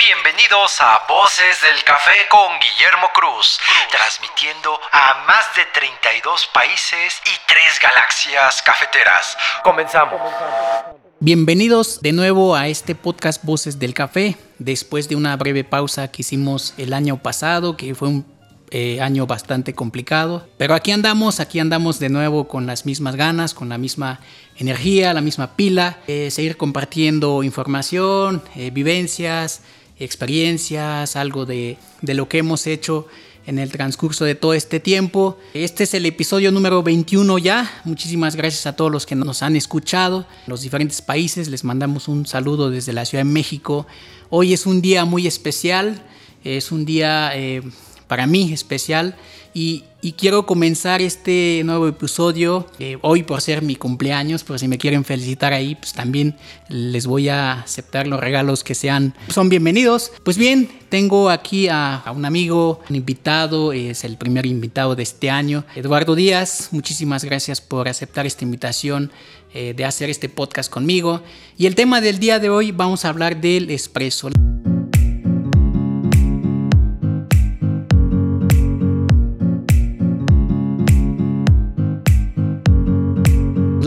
Bienvenidos a Voces del Café con Guillermo Cruz, transmitiendo a más de 32 países y 3 galaxias cafeteras. Comenzamos. Bienvenidos de nuevo a este podcast Voces del Café, después de una breve pausa que hicimos el año pasado, que fue un eh, año bastante complicado. Pero aquí andamos, aquí andamos de nuevo con las mismas ganas, con la misma energía, la misma pila, eh, seguir compartiendo información, eh, vivencias, experiencias, algo de, de lo que hemos hecho en el transcurso de todo este tiempo. Este es el episodio número 21 ya. Muchísimas gracias a todos los que nos han escuchado los diferentes países. Les mandamos un saludo desde la Ciudad de México. Hoy es un día muy especial. Es un día para mí especial y, quiero comenzar este nuevo episodio eh, hoy por ser mi cumpleaños, pero si me quieren felicitar ahí, pues también les voy a aceptar los regalos que sean, son bienvenidos. Pues bien, tengo aquí a, un amigo, un invitado, es el primer invitado de este año, Eduardo Díaz, muchísimas gracias por aceptar esta invitación eh, de hacer este podcast conmigo. Y el tema del día de hoy vamos a hablar del espresso.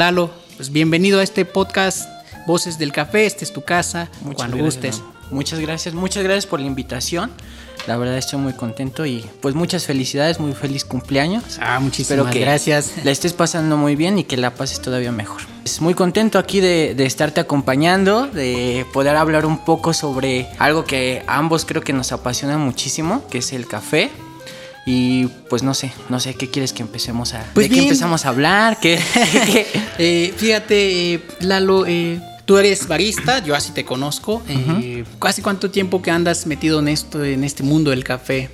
Lalo, pues bienvenido a este podcast Voces del Café, esta es tu casa, cuando gustes. Muchas gracias, muchas gracias por la invitación. La verdad estoy muy contento y pues muchas felicidades, muy feliz cumpleaños. Ah, muchísimas que gracias. La estés pasando muy bien y que la pases todavía mejor. Es muy contento aquí de, de, estarte acompañando, de poder hablar un poco sobre algo que a ambos creo que nos apasiona muchísimo, que es el café. Y pues no sé, no sé qué quieres que empecemos a. Pues ¿De qué empezamos a hablar? ¿Qué, eh, fíjate, eh, Lalo, eh, tú eres barista, yo así te conozco. ¿Casi cuánto tiempo que andas metido en esto, en este mundo del café?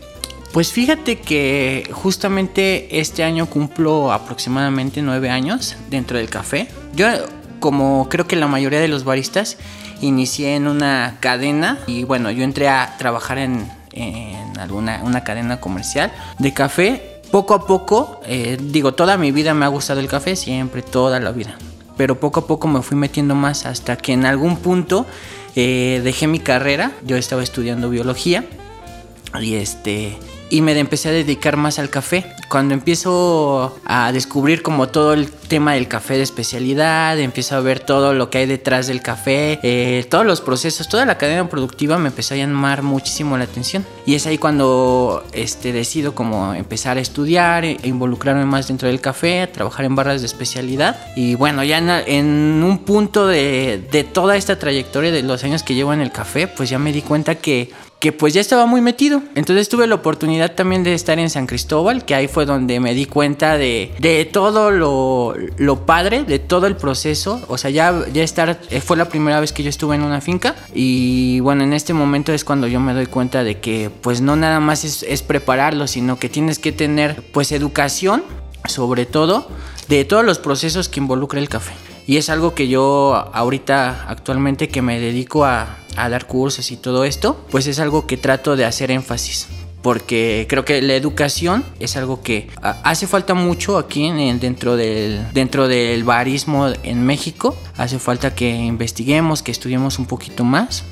Pues fíjate que justamente este año cumplo aproximadamente nueve años dentro del café. Yo, como creo que la mayoría de los baristas, inicié en una cadena y bueno, yo entré a trabajar en, en alguna una cadena comercial de café. Poco a poco, eh, digo, toda mi vida me ha gustado el café, siempre, toda la vida. Pero poco a poco me fui metiendo más hasta que en algún punto eh, dejé mi carrera. Yo estaba estudiando biología y este y me empecé a dedicar más al café. Cuando empiezo a descubrir como todo el tema del café de especialidad, empiezo a ver todo lo que hay detrás del café, eh, todos los procesos, toda la cadena productiva me empezó a llamar muchísimo la atención. Y es ahí cuando este, decido como empezar a estudiar, e involucrarme más dentro del café, trabajar en barras de especialidad. Y bueno, ya en, un punto de, de toda esta trayectoria de los años que llevo en el café, pues ya me di cuenta que que pues ya estaba muy metido. Entonces tuve la oportunidad también de estar en San Cristóbal, que ahí fue donde me di cuenta de, de todo lo, lo, padre, de todo el proceso. O sea, ya, ya estar, eh, fue la primera vez que yo estuve en una finca y bueno, en este momento es cuando yo me doy cuenta de que pues no nada más es, es prepararlo, sino que tienes que tener pues educación, sobre todo, de todos los procesos que involucra el café. Y es algo que yo ahorita actualmente que me dedico a, dar cursos y todo esto, pues es algo que trato de hacer énfasis porque creo que la educación es algo que hace falta mucho aquí en, dentro, del, dentro del barismo en México. Hace falta que investiguemos, que estudiemos un poquito más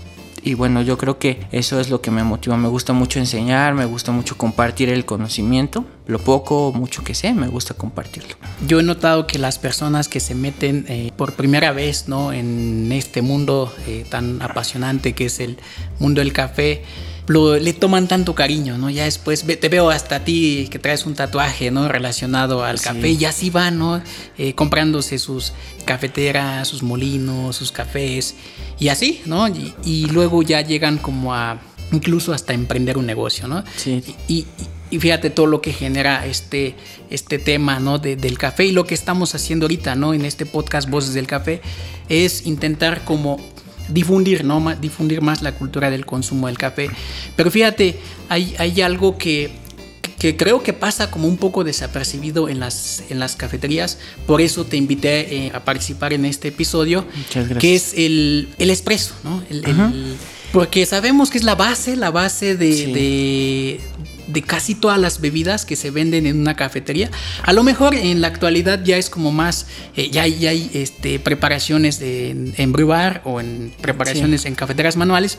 y bueno, yo creo que eso es lo que me motiva. Me gusta mucho enseñar, me gusta mucho compartir el conocimiento. Lo poco o mucho que sé, me gusta compartirlo. Yo he notado que las personas que se meten eh, por primera vez ¿no? en este mundo eh, tan apasionante que es el mundo del café, le toman tanto cariño, ¿no? Ya después te veo hasta a ti que traes un tatuaje, ¿no? Relacionado al café y así van, ¿no? Eh, comprándose sus cafeteras, sus molinos, sus cafés y así, ¿no? Y, luego ya llegan como a incluso hasta emprender un negocio, ¿no? Sí. Y, fíjate todo lo que genera este, este tema, ¿no? del café y lo que estamos haciendo ahorita, ¿no? En este podcast Voces del Café es intentar como difundir, ¿no? difundir más la cultura del consumo del café. Pero fíjate, hay, hay algo que, que creo que pasa como un poco desapercibido en las, en las cafeterías. Por eso te invité eh, a participar en este episodio, que es el, el espresso, ¿no? porque sabemos que es la base, la base de, de casi todas las bebidas que se venden en una cafetería. A lo mejor en la actualidad ya es como más, eh, ya hay, ya hay este, preparaciones de, en, en o en preparaciones en cafeteras manuales,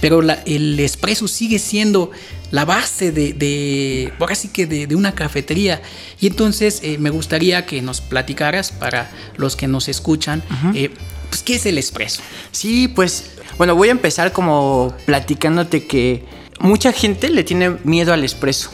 pero la- el espresso sigue siendo la base de, de ahora sí que de, de una cafetería. Y entonces eh, me gustaría que nos platicaras para los que nos escuchan, eh, pues, ¿qué es el espresso? Sí, pues, bueno, voy a empezar como platicándote que mucha gente le tiene miedo al expreso.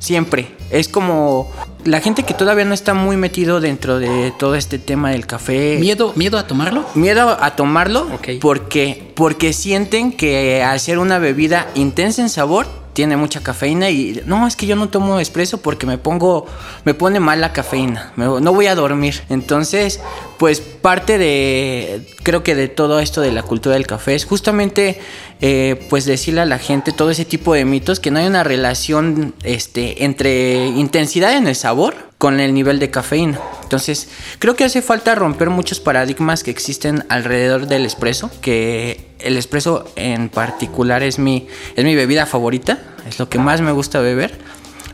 Siempre. Es como la gente que todavía no está muy metido dentro de todo este tema del café. ¿Miedo, miedo a tomarlo? Miedo a tomarlo Ok. porque, porque sienten que al ser una bebida intensa en sabor, tiene mucha cafeína y no, es que yo no tomo espresso porque me pongo, me pone mal la cafeína, me- no voy a dormir. Entonces, pues parte de, creo que de todo esto de la cultura del café es justamente, eh, pues decirle a la gente todo ese tipo de mitos, que no hay una relación este, entre intensidad en el sabor con el nivel de cafeína. Entonces, creo que hace falta romper muchos paradigmas que existen alrededor del espresso, que el espresso en particular es mi, es mi bebida favorita, es lo que más me gusta beber,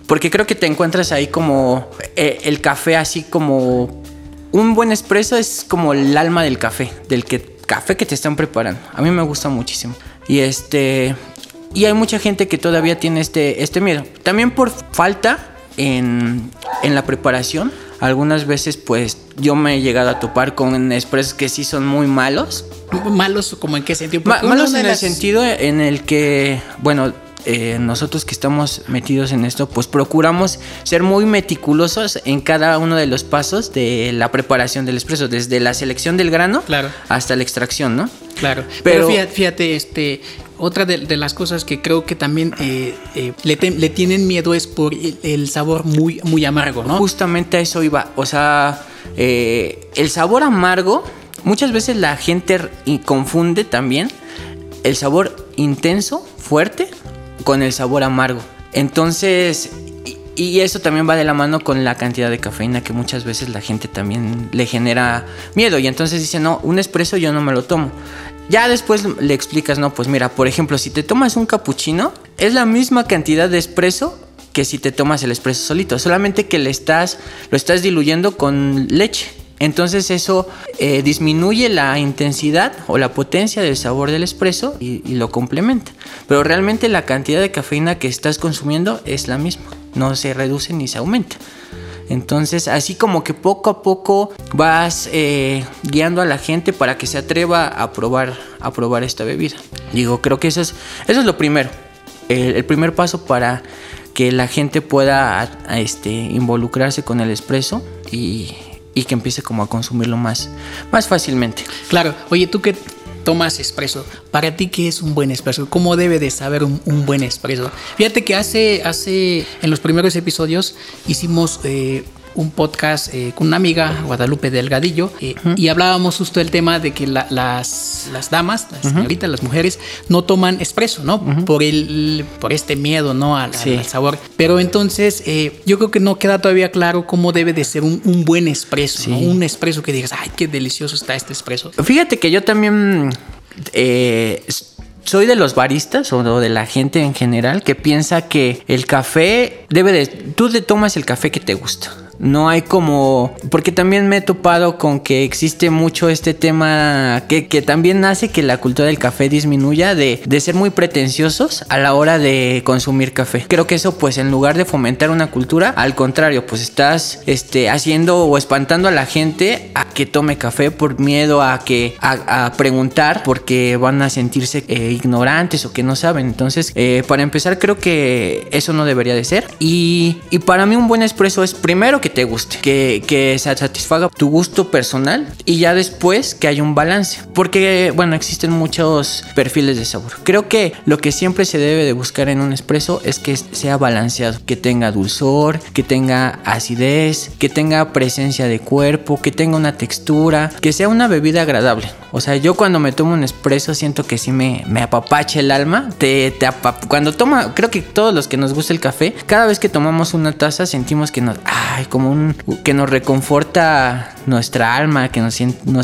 porque creo que te encuentras ahí como eh, el café así como un buen espresso es como el alma del café, del que, café que te están preparando. A mí me gusta muchísimo. Y este y hay mucha gente que todavía tiene este, este miedo. También por falta en, en la preparación. Algunas veces pues yo me he llegado a topar con expresos que sí son muy malos. ¿Malos como en qué sentido? Ma- malos en el sentido en el que, bueno, eh, nosotros que estamos metidos en esto, pues procuramos ser muy meticulosos en cada uno de los pasos de la preparación del espresso, desde la selección del grano Claro. hasta la extracción, ¿no? Claro, pero, Pero- fíjate, fíjate, este, otra de, de las cosas que creo que también eh, eh, le, te- le tienen miedo es por el, el sabor muy, muy amargo, ¿no? Justamente a eso iba. O sea, eh, el sabor amargo, muchas veces la gente confunde también el sabor intenso, fuerte, con el sabor amargo. Entonces, y, eso también va de la mano con la cantidad de cafeína que muchas veces la gente también le genera miedo. Y entonces dice, no, un espresso yo no me lo tomo. Ya después le explicas, no, pues mira, por ejemplo, si te tomas un cappuccino, es la misma cantidad de espresso que si te tomas el espresso solito, solamente que le estás, lo estás diluyendo con leche. Entonces eso eh, disminuye la intensidad o la potencia del sabor del espresso y lo complementa. Pero realmente la cantidad de cafeína que estás consumiendo es la misma, no se reduce ni se aumenta. Entonces, así como que poco a poco vas eh, guiando a la gente para que se atreva a probar, a probar esta bebida. Digo, creo que eso es, eso es lo primero. El, primer paso para que la gente pueda este, involucrarse con el espresso y, y que empiece como a consumirlo más, más fácilmente. Claro, oye, tú que tomas espresso, para ti qué es un buen espresso? ¿Cómo debe de saber un, un buen espresso? Fíjate que hace, hace, en los primeros episodios hicimos eh, un podcast eh, con una amiga, Guadalupe Delgadillo, eh, y hablábamos justo del tema de que la- las, las damas, las señoritas, las mujeres, no toman espresso, ¿no? Por el, por este miedo, ¿no? Al, al- Sí. al sabor. Pero entonces, eh, yo creo que no queda todavía claro cómo debe de ser un, un buen espresso. Un espresso que digas, ay, qué delicioso está este espresso. Fíjate que yo también soy de los baristas o de la gente en general que piensa que el café debe de... Tú te tomas el café que te gusta. No hay como... Porque también me he topado con que existe mucho este tema que, que también hace que la cultura del café disminuya de, de ser muy pretenciosos a la hora de consumir café. Creo que eso pues en lugar de fomentar una cultura, al contrario, pues estás este, haciendo o espantando a la gente a que tome café por miedo a que a, preguntar porque van a sentirse eh, ignorantes o que no saben. Entonces, eh, para empezar, creo que eso no debería de ser. Y, y para mí un buen espresso es primero que te guste, que, que se satisfaga tu gusto personal y ya después que haya un balance. Porque, bueno, existen muchos perfiles de sabor. Creo que lo que siempre se debe de buscar en un espresso es que sea balanceado, que tenga dulzor, que tenga acidez, que tenga presencia de cuerpo, que tenga una textura, que sea una bebida agradable. O sea, yo cuando me tomo un espresso siento que sí me, me apapacha el alma. Te, te cuando toma, creo que todos los que nos gusta el café, cada vez que tomamos una taza sentimos que nos, ay, como un, que nos reconforta nuestra alma, que nos,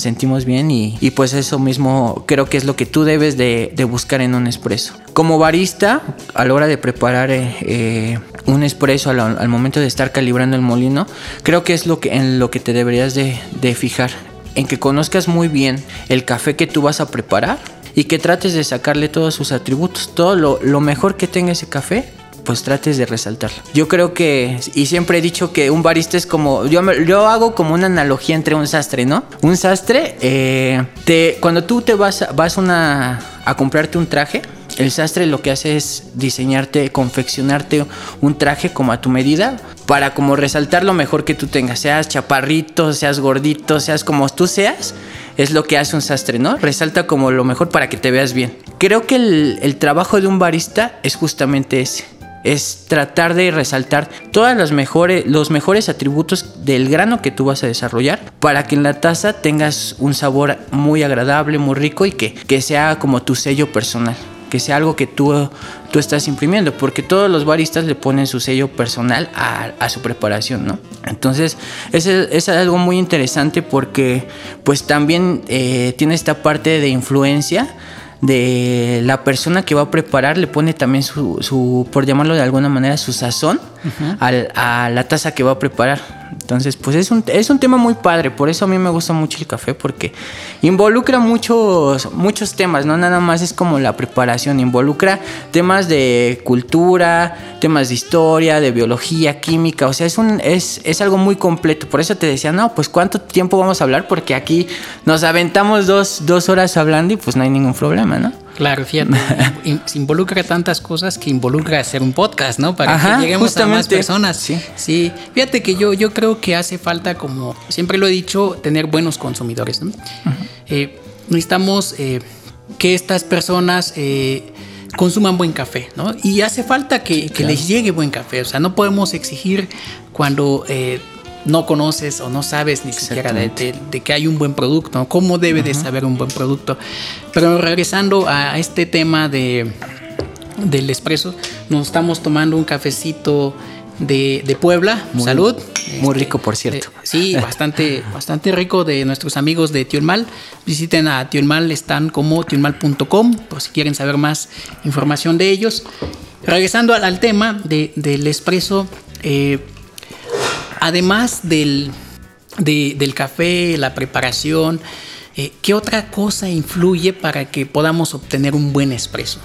sentimos bien y, pues eso mismo creo que es lo que tú debes de, buscar en un espresso. Como barista, a la hora de preparar eh, eh, un espresso al, momento de estar calibrando el molino, creo que es lo que, en lo que te deberías de, de fijar en que conozcas muy bien el café que tú vas a preparar y que trates de sacarle todos sus atributos, todo lo, mejor que tenga ese café, pues trates de resaltarlo. Yo creo que, y siempre he dicho que un barista es como, yo, yo hago como una analogía entre un sastre, ¿no? Un sastre, eh, te, cuando tú te vas, vas una, a comprarte un traje, el sastre lo que hace es diseñarte, confeccionarte un traje como a tu medida para como resaltar lo mejor que tú tengas, seas chaparrito, seas gordito, seas como tú seas, es lo que hace un sastre, ¿no? Resalta como lo mejor para que te veas bien. Creo que el, trabajo de un barista es justamente ese es tratar de resaltar todas las mejores, los mejores atributos del grano que tú vas a desarrollar para que en la taza tengas un sabor muy agradable, muy rico y que, que sea como tu sello personal que sea algo que tú, tú estás imprimiendo, porque todos los baristas le ponen su sello personal a, su preparación, ¿no? Entonces, es, algo muy interesante porque pues también eh, tiene esta parte de influencia de la persona que va a preparar le pone también su, su por llamarlo de alguna manera, su sazón a la taza que va a preparar. Entonces, pues es un, es un tema muy padre, por eso a mí me gusta mucho el café, porque involucra muchos, muchos temas, no nada más es como la preparación, involucra temas de cultura, temas de historia, de biología, química, o sea, es, un, es, es algo muy completo, por eso te decía, no, pues cuánto tiempo vamos a hablar, porque aquí nos aventamos dos, dos horas hablando y pues no hay ningún problema, ¿no? Claro, fíjate, se involucra tantas cosas que involucra hacer un podcast, ¿no? Para que lleguemos a más personas. Sí. sí. Fíjate que yo, yo creo que hace falta, como siempre lo he dicho, tener buenos consumidores. ¿no? Eh, necesitamos eh, que estas personas eh, consuman buen café, ¿no? Y hace falta que, les llegue buen café. O sea, no podemos exigir cuando no conoces o no sabes ni siquiera de, que hay un buen producto, cómo debe de saber un buen producto. Pero regresando a este tema de, del expreso, nos estamos tomando un cafecito de, Puebla, salud. Muy rico, por cierto. sí, bastante, bastante rico de nuestros amigos de Tionmal. Visiten a Tionmal, están como tionmal.com por si quieren saber más información de ellos. Regresando al, tema del expreso, eh, además del, del café, la preparación, eh, ¿qué otra cosa influye para que podamos obtener un buen espresso?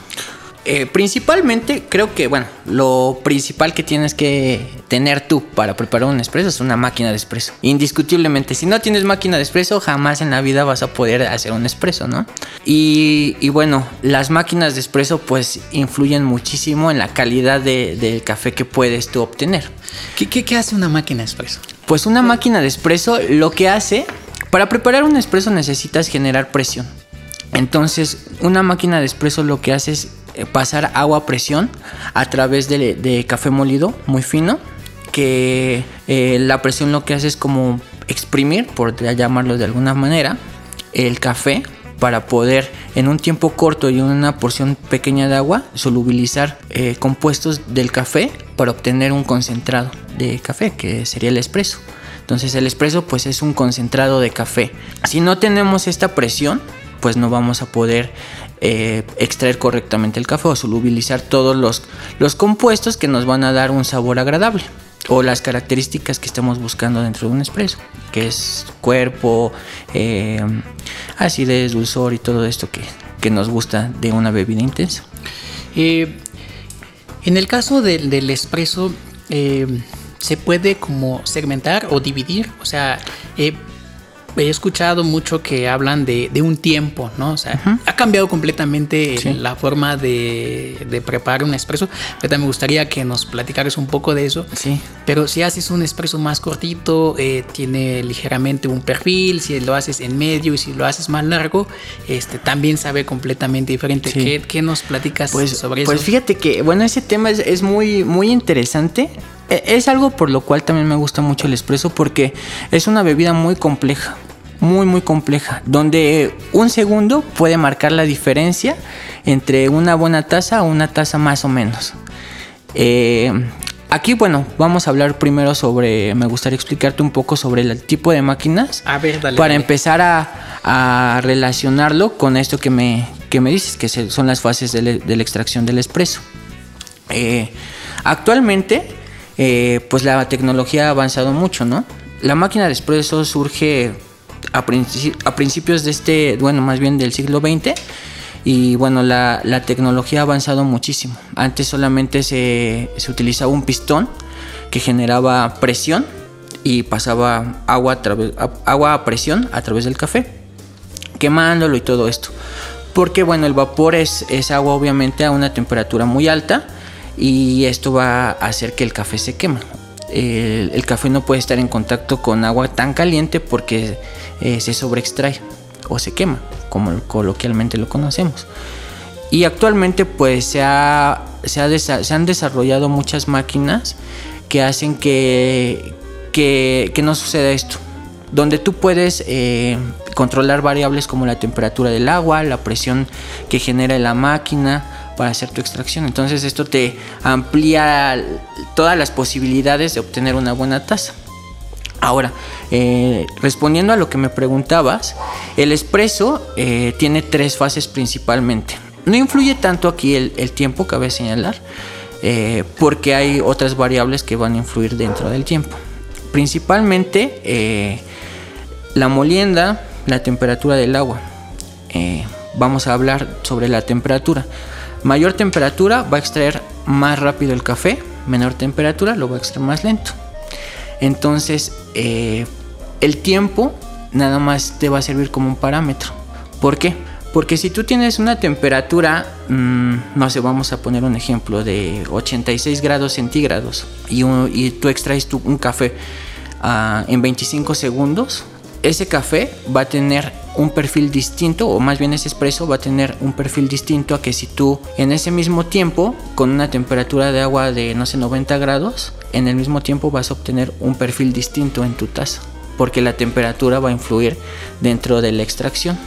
Eh, principalmente, creo que, bueno, lo principal que tienes que tener tú para preparar un espresso es una máquina de espresso. Indiscutiblemente, si no tienes máquina de espresso, jamás en la vida vas a poder hacer un espresso, ¿no? Y, bueno, las máquinas de espresso pues influyen muchísimo en la calidad del café que puedes tú obtener. ¿Qué, qué, hace una máquina de espresso? Pues una máquina de espresso lo que hace, para preparar un espresso necesitas generar presión. Entonces, una máquina de espresso lo que hace es eh, pasar agua a presión a través de, café molido muy fino, que eh, la presión lo que hace es como exprimir, por llamarlo de alguna manera, el café para poder en un tiempo corto y una porción pequeña de agua solubilizar eh, compuestos del café para obtener un concentrado de café que sería el espresso. Entonces el espresso pues es un concentrado de café. Si no tenemos esta presión pues no vamos a poder eh, extraer correctamente el café o solubilizar todos los, los compuestos que nos van a dar un sabor agradable o las características que estamos buscando dentro de un espresso, que es cuerpo, eh, acidez, dulzor y todo esto que, nos gusta de una bebida intensa. Eh, en el caso del, del espresso, se puede como segmentar o dividir, o sea, he escuchado mucho que hablan de, un tiempo, ¿no? O sea, ha cambiado completamente la forma de, preparar un espresso. Pero me gustaría que nos platicaras un poco de eso. Sí. Pero si haces un espresso más cortito, eh, tiene ligeramente un perfil. Si lo haces en medio y si lo haces más largo, este también sabe completamente diferente. ¿Qué, nos platicas pues, sobre eso? Pues fíjate que, bueno, ese tema es, es muy, muy interesante. E, es algo por lo cual también me gusta mucho el espresso porque es una bebida muy compleja. muy muy compleja, donde un segundo puede marcar la diferencia entre una buena taza o una taza más o menos. Eh, aquí, bueno, vamos a hablar primero sobre, me gustaría explicarte un poco sobre el tipo de máquinas. A ver, dale, Para dale. empezar a, a relacionarlo con esto que me, que me dices, que son las fases de, la- de la extracción del espresso. Eh, actualmente, eh, pues la tecnología ha avanzado mucho, ¿no? La máquina de espresso surge a, princi- a principios de este, bueno, más bien del siglo XX. Y bueno, la, la tecnología ha avanzado muchísimo. Antes solamente se, se utilizaba un pistón que generaba presión y pasaba agua a, través, agua a presión a través del café quemándolo y todo esto. Porque bueno, el vapor es, es agua obviamente a una temperatura muy alta y esto va a hacer que el café se queme. El, café no puede estar en contacto con agua tan caliente porque eh, se sobreextrae o se quema, como coloquialmente lo conocemos. Y actualmente pues se, ha- se, han desarrollado muchas máquinas que hacen que, que, que no suceda esto. Donde tú puedes eh, controlar variables como la temperatura del agua, la presión que genera la máquina para hacer tu extracción. Entonces esto te amplía todas las posibilidades de obtener una buena taza. Ahora, eh, respondiendo a lo que me preguntabas, el espresso eh, tiene tres fases principalmente. No influye tanto aquí el, el tiempo, cabe señalar, eh, porque hay otras variables que van a influir dentro del tiempo. Principalmente la molienda, la temperatura del agua. Vamos a hablar sobre la temperatura. Mayor temperatura va a extraer más rápido el café, menor temperatura lo va a extraer más lento. Entonces, eh, el tiempo nada más te va a servir como un parámetro. ¿Por qué? Porque si tú tienes una temperatura, mm, no sé, vamos a poner un ejemplo de 86 grados centígrados y, tú extraes un café ah, en 25 segundos, ese café va a tener un perfil distinto, o más bien ese espresso va a tener un perfil distinto a que si tú en ese mismo tiempo, con una temperatura de agua de, no sé, 90 grados, en el mismo tiempo vas a obtener un perfil distinto en tu taza, porque la temperatura va a influir dentro de la extracción.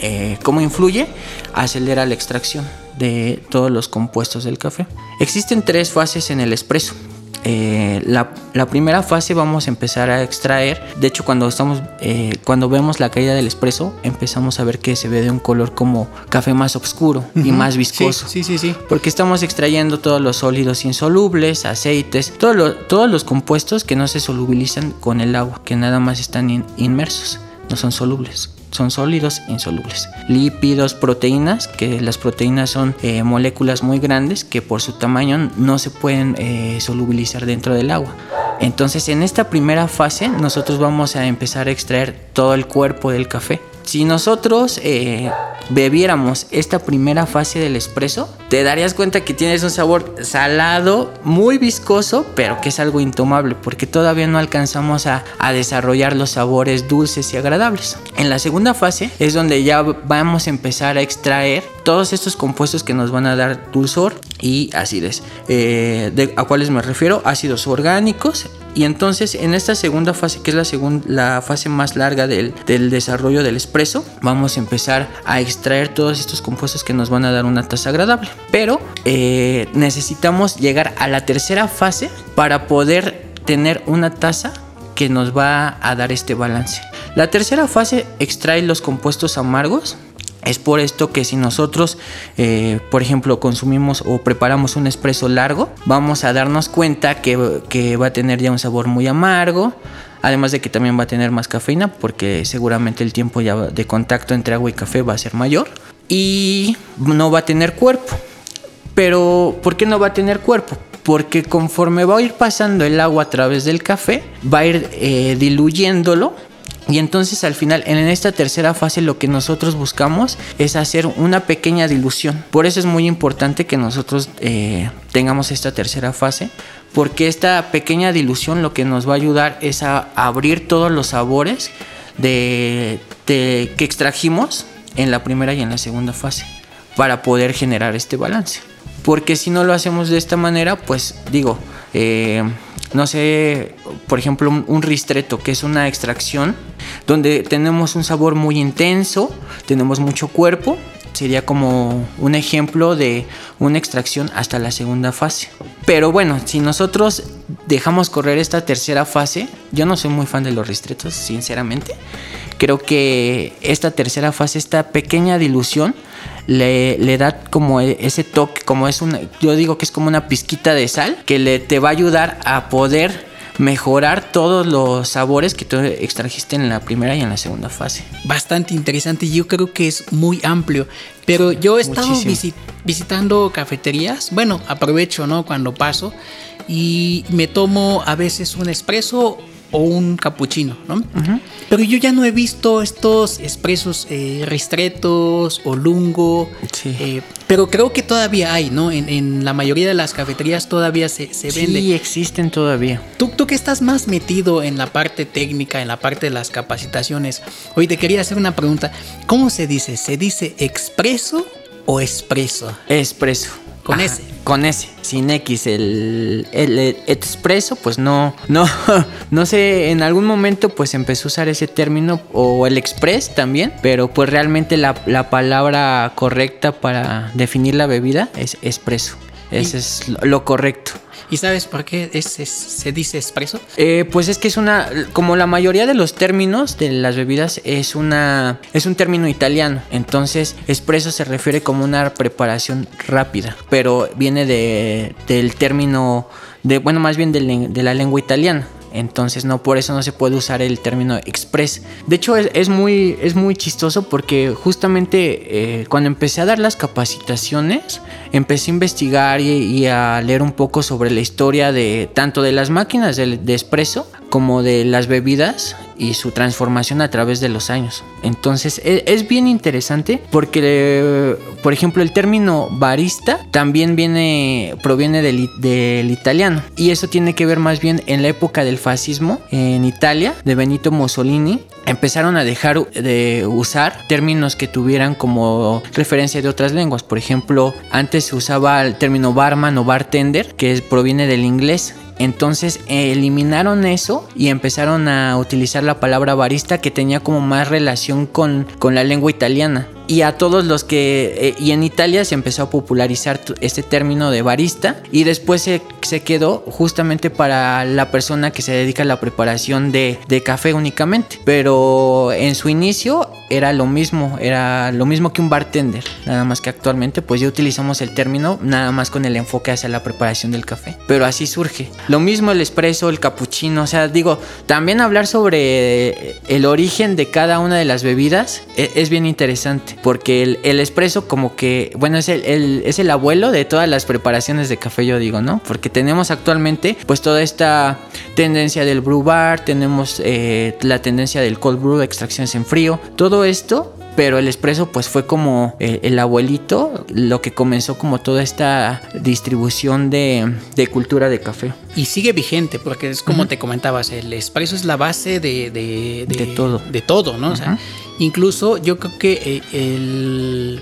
Eh, ¿Cómo influye? Acelera la extracción de todos los compuestos del café. Existen tres fases en el espresso. Eh, la, la primera fase vamos a empezar a extraer. De hecho, cuando estamos, eh, cuando vemos la caída del espresso, empezamos a ver que se ve de un color como café más oscuro y más viscoso. Sí, sí, sí. sí. Porque estamos extrayendo todos los sólidos insolubles, aceites, todo lo- todos los compuestos que no se solubilizan con el agua, que nada más están in- inmersos, no son solubles. Son sólidos insolubles. Lípidos, proteínas, que las proteínas son eh, moléculas muy grandes que por su tamaño no se pueden eh, solubilizar dentro del agua. Entonces en esta primera fase nosotros vamos a empezar a extraer todo el cuerpo del café. Si nosotros eh, bebiéramos esta primera fase del espresso, te darías cuenta que tienes un sabor salado, muy viscoso, pero que es algo intomable porque todavía no alcanzamos a, desarrollar los sabores dulces y agradables. En la segunda fase es donde ya vamos a empezar a extraer todos estos compuestos que nos van a dar dulzor y acidez. Eh, ¿A cuáles me refiero? Ácidos orgánicos. Y entonces en esta segunda fase, que es la, la fase más larga del, del desarrollo del espresso, vamos a empezar a extraer todos estos compuestos que nos van a dar una taza agradable. Pero eh, necesitamos llegar a la tercera fase para poder tener una taza que nos va a dar este balance. La tercera fase extrae los compuestos amargos es por esto que si nosotros, eh, por ejemplo, consumimos o preparamos un espresso largo, vamos a darnos cuenta que, va a tener ya un sabor muy amargo. Además de que también va a tener más cafeína porque seguramente el tiempo ya de contacto entre agua y café va a ser mayor. Y no va a tener cuerpo. Pero, ¿por qué no va a tener cuerpo? Porque conforme va a ir pasando el agua a través del café, va a ir eh, diluyéndolo y entonces al final, en esta tercera fase, lo que nosotros buscamos es hacer una pequeña dilución. Por eso es muy importante que nosotros eh, tengamos esta tercera fase, porque esta pequeña dilución lo que nos va a ayudar es a abrir todos los sabores de, que extrajimos en la primera y en la segunda fase, para poder generar este balance. Porque si no lo hacemos de esta manera, pues digo, eh, no sé, por ejemplo, un, un ristretto, que es una extracción donde tenemos un sabor muy intenso, tenemos mucho cuerpo, sería como un ejemplo de una extracción hasta la segunda fase. Pero bueno, si nosotros dejamos correr esta tercera fase, yo no soy muy fan de los ristretos, sinceramente. Creo que esta tercera fase, esta pequeña dilución, le, le, da como ese toque, como es una, yo digo que es como una pizquita de sal que le te va a ayudar a poder mejorar todos los sabores que tú extrajiste en la primera y en la segunda fase. Bastante interesante, yo creo que es muy amplio, pero yo he estado visit visitando cafeterías, bueno, aprovecho, ¿no? Cuando paso y me tomo a veces un espresso o un capuchino, ¿no? Uh -huh. Pero yo ya no he visto estos expresos eh, ristretos o lungo, sí. eh, pero creo que todavía hay, ¿no? En, en, la mayoría de las cafeterías todavía se, se vende. Sí, existen todavía. ¿Tú, tú que estás más metido en la parte técnica, en la parte de las capacitaciones, hoy te quería hacer una pregunta. ¿Cómo se dice? ¿Se dice expreso o expreso? Expreso. Con Ajá, ese. Con ese, sin X. El, el, el, expreso, pues no, no, no sé, en algún momento pues empezó a usar ese término o el express también, pero pues realmente la, la palabra correcta para definir la bebida es expreso. Ese es lo correcto. ¿Y sabes por qué es, es, se dice expreso? Eh, pues es que es una, como la mayoría de los términos de las bebidas es una, es un término italiano. Entonces, expreso se refiere como una preparación rápida, pero viene de, del término de, bueno, más bien de, de la lengua italiana. Entonces no por eso no se puede usar el término express. De hecho es, muy, es muy chistoso porque justamente eh, cuando empecé a dar las capacitaciones empecé a investigar y, y, a leer un poco sobre la historia de tanto de las máquinas de, de expreso como de las bebidas y su transformación a través de los años. Entonces es, es bien interesante porque, por ejemplo, el término barista también viene, proviene del, italiano y eso tiene que ver más bien en la época del fascismo en Italia de Benito Mussolini. Empezaron a dejar de usar términos que tuvieran como referencia de otras lenguas. Por ejemplo, antes se usaba el término barman o bartender, que proviene del inglés. Entonces eliminaron eso y empezaron a utilizar la palabra barista que tenía como más relación con, con la lengua italiana. Y a todos los que... Eh, y en Italia se empezó a popularizar este término de barista y después se, se, quedó justamente para la persona que se dedica a la preparación de, de café únicamente. Pero en su inicio era lo mismo, era lo mismo que un bartender. Nada más que actualmente pues ya utilizamos el término nada más con el enfoque hacia la preparación del café. Pero así surge. Lo mismo el espresso, el cappuccino, o sea, digo, también hablar sobre el origen de cada una de las bebidas es, es bien interesante, porque el, el espresso como que, bueno, es el, el, es el abuelo de todas las preparaciones de café, yo digo, ¿no? Porque tenemos actualmente pues toda esta tendencia del brew bar, tenemos eh, la tendencia del cold brew, extracciones en frío, todo esto pero el espresso pues fue como eh, el abuelito lo que comenzó como toda esta distribución de, de, cultura de café y sigue vigente porque es como uh -huh. te comentabas el espresso es la base de, de, de todo de todo no uh -huh. o sea, incluso yo creo que eh, el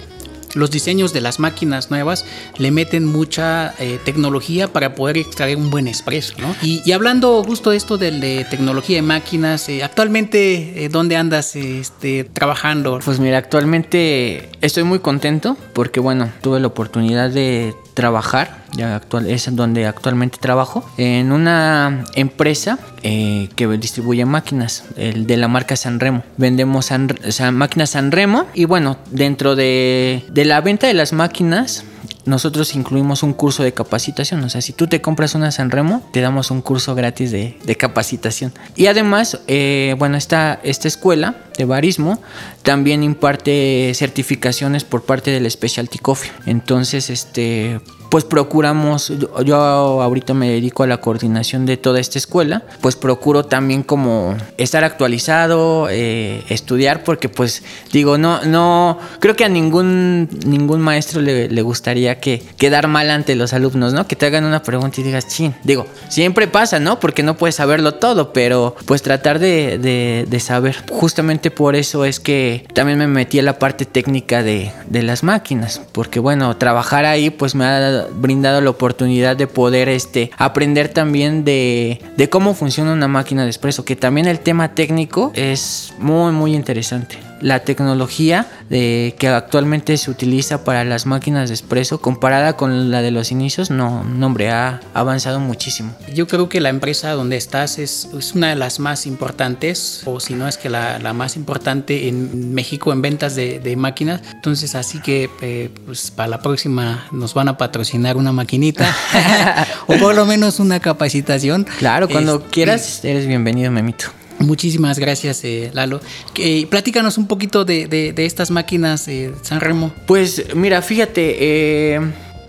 los diseños de las máquinas nuevas le meten mucha eh, tecnología para poder extraer un buen expreso, ¿no? Y, y hablando justo de esto de, de tecnología de máquinas, eh, actualmente, eh, ¿dónde andas este, trabajando? Pues mira, actualmente estoy muy contento porque, bueno, tuve la oportunidad de trabajar, ya actual, es donde actualmente trabajo, en una empresa eh, que distribuye máquinas, el de la marca Sanremo. Vendemos San, San, máquinas Sanremo y bueno, dentro de, de la venta de las máquinas nosotros incluimos un curso de capacitación. O sea, si tú te compras una Sanremo, te damos un curso gratis de, capacitación. Y además, eh, bueno, esta, esta escuela de barismo también imparte certificaciones por parte del Specialty Coffee. Entonces, este, pues procuramos, yo ahorita me dedico a la coordinación de toda esta escuela, pues procuro también como estar actualizado, eh, estudiar, porque pues digo, no, no, creo que a ningún, ningún maestro le, le, gustaría que quedar mal ante los alumnos, ¿no? Que te hagan una pregunta y digas, chin, digo, siempre pasa, ¿no? Porque no puedes saberlo todo, pero pues tratar de, de, de saber. Justamente por eso es que también me metí a la parte técnica de, de las máquinas, porque bueno, trabajar ahí pues me ha brindado la oportunidad de poder este, aprender también de, de cómo funciona una máquina de espresso, que también el tema técnico es muy, muy interesante la tecnología de, que actualmente se utiliza para las máquinas de espresso comparada con la de los inicios, no, no hombre, ha avanzado muchísimo. Yo creo que la empresa donde estás es, es una de las más importantes, o si no es que la, la más importante en México en ventas de, de máquinas. Entonces, así que eh, pues para la próxima nos van a patrocinar una maquinita o por lo menos una capacitación. Claro, cuando este, quieras, eres bienvenido, Memito. Muchísimas gracias, eh, Lalo. Que, platícanos un poquito de, de, de estas máquinas eh, San Remo. Pues mira, fíjate, eh,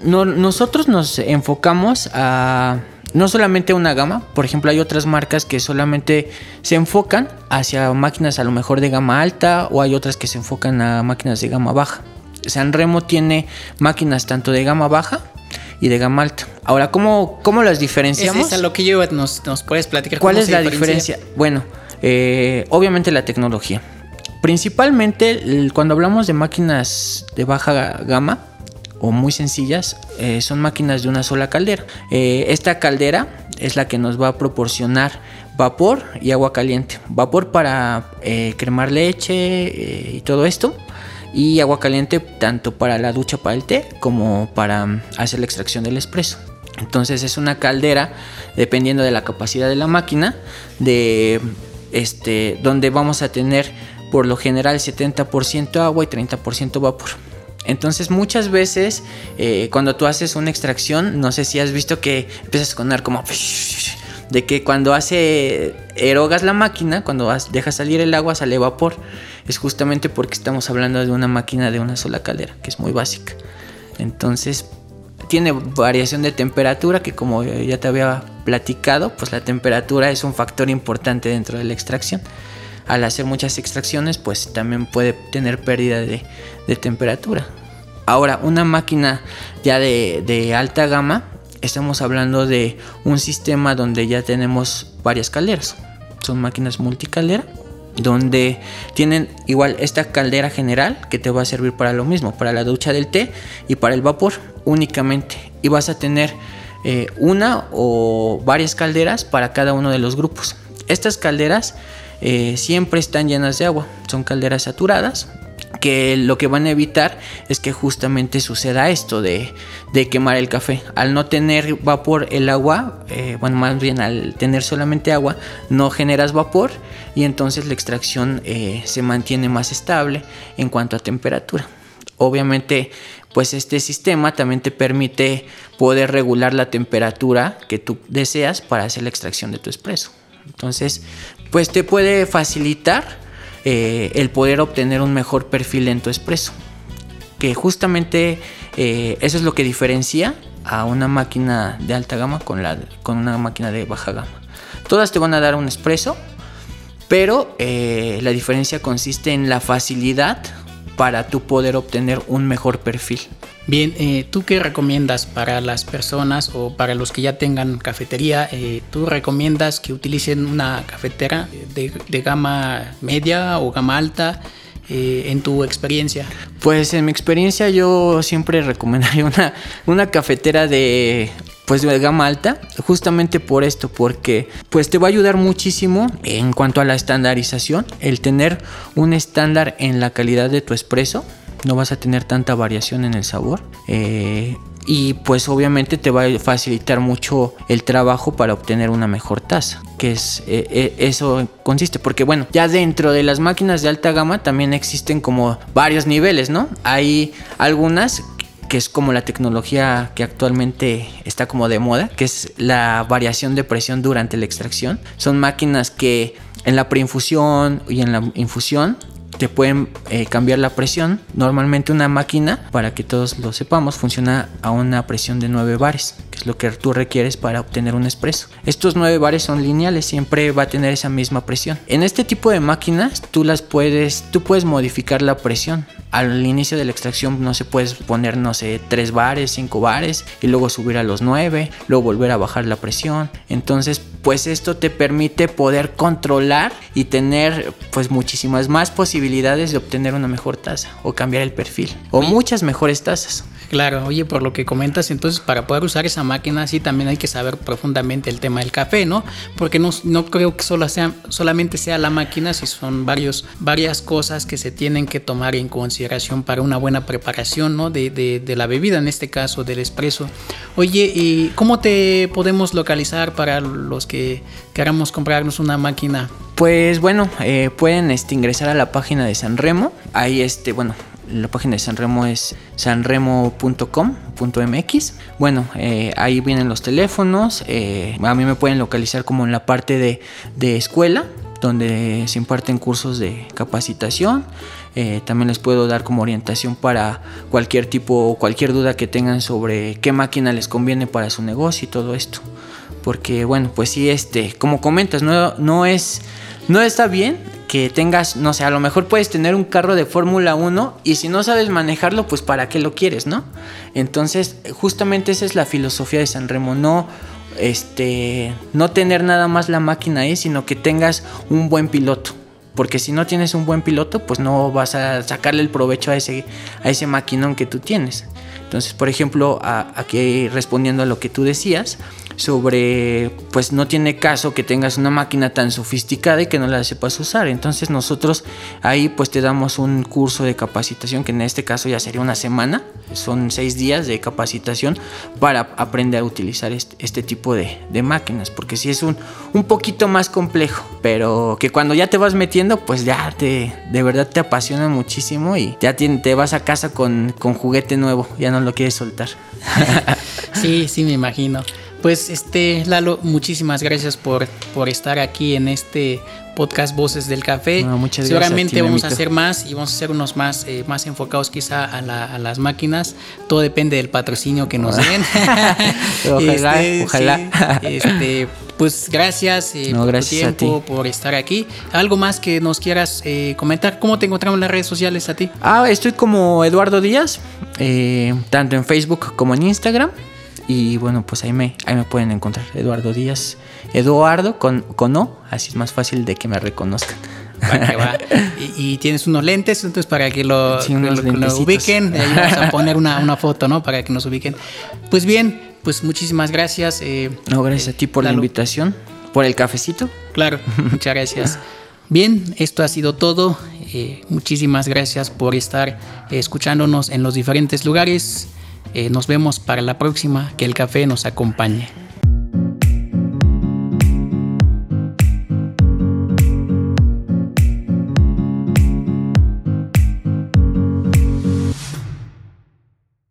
no, nosotros nos enfocamos a no solamente una gama, por ejemplo hay otras marcas que solamente se enfocan hacia máquinas a lo mejor de gama alta o hay otras que se enfocan a máquinas de gama baja. San Remo tiene máquinas tanto de gama baja y de gama alta. Ahora, ¿cómo, cómo las diferenciamos? Es, es lo que yo nos, nos puedes platicar. ¿Cuál es la diferencia? Bueno, eh, obviamente la tecnología. Principalmente cuando hablamos de máquinas de baja gama o muy sencillas, eh, son máquinas de una sola caldera. Eh, esta caldera es la que nos va a proporcionar vapor y agua caliente. Vapor para cremar leche y todo esto. Y agua caliente tanto para la ducha para el té como para mm, hacer la extracción del espresso. Entonces es una caldera, dependiendo de la capacidad de la máquina, de este, donde vamos a tener por lo general 70% agua y 30% vapor. Entonces muchas veces eh, cuando tú haces una extracción, no sé si has visto que empiezas a sonar como de que cuando hace erogas la máquina, cuando dejas salir el agua sale vapor. Es justamente porque estamos hablando de una máquina de una sola caldera, que es muy básica. Entonces tiene variación de temperatura que como ya te había platicado, pues la temperatura es un factor importante dentro de la extracción. Al hacer muchas extracciones, pues también puede tener pérdida de, temperatura. Ahora, una máquina ya de, de, alta gama, estamos hablando de un sistema donde ya tenemos varias calderas. Son máquinas multicaldera, donde tienen igual esta caldera general que te va a servir para lo mismo, para la ducha del té y para el vapor únicamente. Y vas a tener eh, una o varias calderas para cada uno de los grupos. Estas calderas eh, siempre están llenas de agua, son calderas saturadas, que lo que van a evitar es que justamente suceda esto de, de quemar el café. Al no tener vapor el agua, eh, bueno, más bien al tener solamente agua, no generas vapor y entonces la extracción se mantiene más estable en cuanto a temperatura. Obviamente, pues este sistema también te permite poder regular la temperatura que tú deseas para hacer la extracción de tu espresso. Entonces, pues te puede facilitar eh, el poder obtener un mejor perfil en tu espresso. Que justamente eh, eso es lo que diferencia a una máquina de alta gama con, la, con una máquina de baja gama. Todas te van a dar un espresso, pero eh, la diferencia consiste en la facilidad para tú poder obtener un mejor perfil. Bien, eh, ¿tú qué recomiendas para las personas o para los que ya tengan cafetería? Eh, ¿Tú recomiendas que utilicen una cafetera de, de gama media o gama alta? Eh, en tu experiencia? Pues en mi experiencia yo siempre recomendaría una, una cafetera de pues de gama alta, justamente por esto, porque pues te va a ayudar muchísimo en cuanto a la estandarización, el tener un estándar en la calidad de tu espresso, no vas a tener tanta variación en el sabor. Eh, y pues obviamente te va a facilitar mucho el trabajo para obtener una mejor taza que es eh, eh, eso consiste porque bueno ya dentro de las máquinas de alta gama también existen como varios niveles no hay algunas que es como la tecnología que actualmente está como de moda, que es la variación de presión durante la extracción. Son máquinas que en la preinfusión y en la infusión te pueden eh, cambiar la presión. Normalmente una máquina, para que todos lo sepamos, funciona a una presión de 9 bares, es lo que tú requieres para obtener un espresso. Estos 9 bares son lineales, siempre va a tener esa misma presión. En este tipo de máquinas tú las puedes, tú puedes modificar la presión. Al inicio de la extracción no se puedes poner, no sé, 3 bares, 5 bares y luego subir a los 9, luego volver a bajar la presión. Entonces pues esto te permite poder controlar y tener pues muchísimas más posibilidades de obtener una mejor tasa o cambiar el perfil o muchas mejores tasas. Claro, oye, por lo que comentas, entonces para poder usar esa máquina sí también hay que saber profundamente el tema del café, ¿no? Porque no, no creo que solo sea, solamente sea la máquina, si son varios, varias cosas que se tienen que tomar en consideración para una buena preparación, ¿no? De, de, la bebida, en este caso del espresso. Oye, ¿y cómo te podemos localizar para los que queramos comprarnos una máquina? Pues bueno, eh, pueden este, ingresar a la página de San Remo. Ahí, este, bueno, la página de Sanremo es sanremo.com.mx. Bueno, eh, ahí vienen los teléfonos. Eh, a mí me pueden localizar como en la parte de, de escuela, donde se imparten cursos de capacitación. Eh, también les puedo dar como orientación para cualquier tipo cualquier duda que tengan sobre qué máquina les conviene para su negocio y todo esto. Porque bueno, pues sí, este, como comentas, no, no es, no está bien que tengas, no sé, a lo mejor puedes tener un carro de Fórmula 1 y si no sabes manejarlo, pues para qué lo quieres, ¿no? Entonces, justamente esa es la filosofía de San Remo, no este no tener nada más la máquina ahí, sino que tengas un buen piloto. Porque si no tienes un buen piloto, pues no vas a sacarle el provecho a ese, a ese maquinón que tú tienes. Entonces, por ejemplo, a, aquí respondiendo a lo que tú decías, sobre, pues no tiene caso que tengas una máquina tan sofisticada y que no la sepas usar. Entonces nosotros ahí pues te damos un curso de capacitación, que en este caso ya sería una semana, son seis días de capacitación para aprender a utilizar este, tipo de, máquinas, porque sí es un, un poquito más complejo, pero que cuando ya te vas metiendo, pues ya te, de verdad te apasiona muchísimo y ya te, te vas a casa con, con juguete nuevo, ya no lo quieres soltar. sí, sí, me imagino. Pues este Lalo, muchísimas gracias por, por estar aquí en este podcast Voces del Café. No, muchas Seguramente gracias, vamos a hacer más y vamos a hacer unos más, eh, más enfocados quizá a, la, a, las máquinas. Todo depende del patrocinio que nos den. ojalá, este, ojalá. Sí, este, pues gracias, eh, no, por gracias tu tiempo, por estar aquí. ¿Algo más que nos quieras eh, comentar? ¿Cómo te encontramos en las redes sociales a ti? Ah, estoy como Eduardo Díaz, tanto en Facebook como en Instagram. Y bueno, pues ahí me, ahí me pueden encontrar. Eduardo Díaz. Eduardo con, con O, así es más fácil de que me reconozcan. Que va. Y, y, tienes unos lentes, entonces para que lo, Sí, lo- ubiquen, ahí vamos a poner una, una foto, ¿no? Para que nos ubiquen. Pues bien, pues muchísimas gracias. eh, No, gracias a ti por la invitación, por el cafecito. Claro, muchas gracias. Bien, esto ha sido todo. Eh, muchísimas gracias por estar eh, escuchándonos en los diferentes lugares. Eh, nos vemos para la próxima. Que el café nos acompañe.